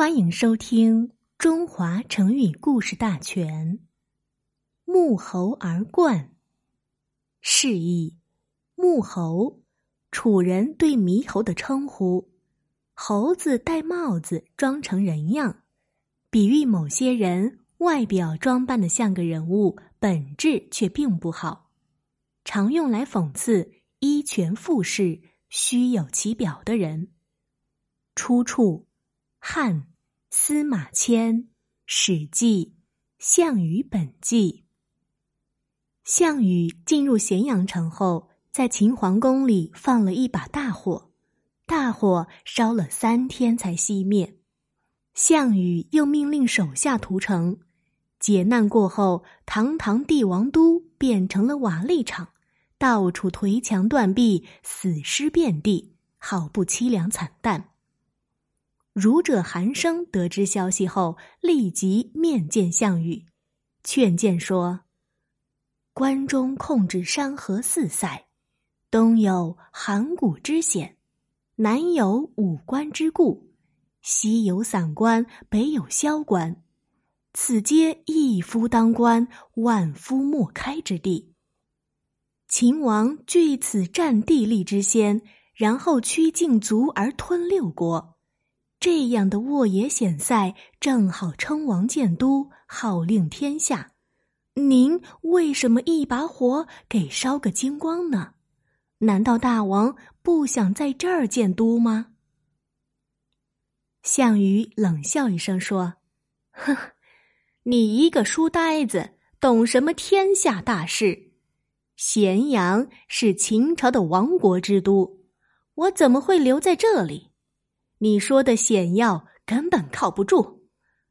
欢迎收听《中华成语故事大全》。沐猴而冠，示意沐猴，楚人对猕猴的称呼。猴子戴帽子，装成人样，比喻某些人外表装扮的像个人物，本质却并不好，常用来讽刺依权附势、虚有其表的人。出处。汉司马迁《史记·项羽本纪》。项羽进入咸阳城后，在秦皇宫里放了一把大火，大火烧了三天才熄灭。项羽又命令手下屠城。劫难过后，堂堂帝王都变成了瓦砾场，到处颓墙断壁，死尸遍地，好不凄凉惨淡。儒者韩生得知消息后，立即面见项羽，劝谏说：“关中控制山河四塞，东有函谷之险，南有武关之固，西有散关，北有萧关，此皆一夫当关，万夫莫开之地。秦王据此占地利之先，然后驱尽卒而吞六国。”这样的沃野险塞，正好称王建都，号令天下。您为什么一把火给烧个精光呢？难道大王不想在这儿建都吗？项羽冷笑一声说：“哼，你一个书呆子，懂什么天下大事？咸阳是秦朝的亡国之都，我怎么会留在这里？”你说的险要根本靠不住，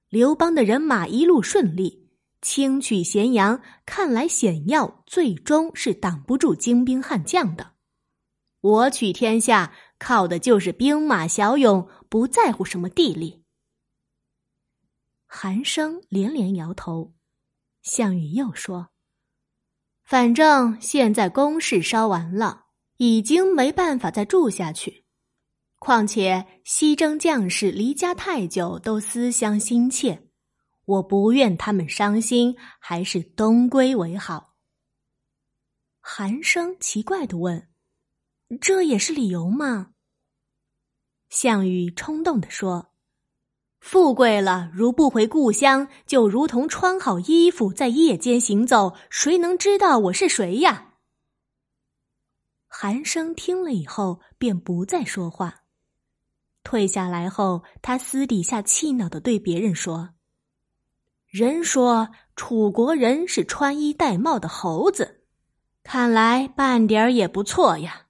刘邦的人马一路顺利，轻取咸阳，看来险要最终是挡不住精兵悍将的。我取天下靠的就是兵马骁勇，不在乎什么地利。韩生连连摇头，项羽又说：“反正现在工事烧完了，已经没办法再住下去。”况且西征将士离家太久，都思乡心切，我不愿他们伤心，还是东归为好。韩生奇怪的问：“这也是理由吗？”项羽冲动的说：“富贵了，如不回故乡，就如同穿好衣服在夜间行走，谁能知道我是谁呀？”韩生听了以后，便不再说话。退下来后，他私底下气恼的对别人说：“人说楚国人是穿衣戴帽的猴子，看来半点儿也不错呀。”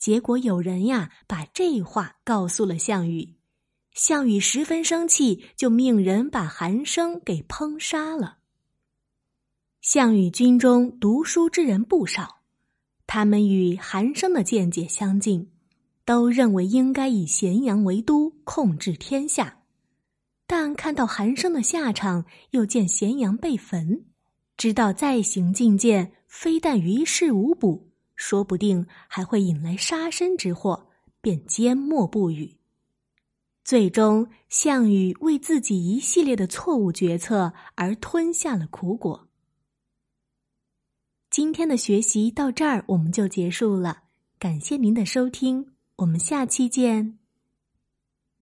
结果有人呀把这话告诉了项羽，项羽十分生气，就命人把韩生给烹杀了。项羽军中读书之人不少，他们与韩生的见解相近。都认为应该以咸阳为都，控制天下，但看到韩生的下场，又见咸阳被焚，知道再行进谏，非但于事无补，说不定还会引来杀身之祸，便缄默不语。最终，项羽为自己一系列的错误决策而吞下了苦果。今天的学习到这儿，我们就结束了。感谢您的收听。我们下期见。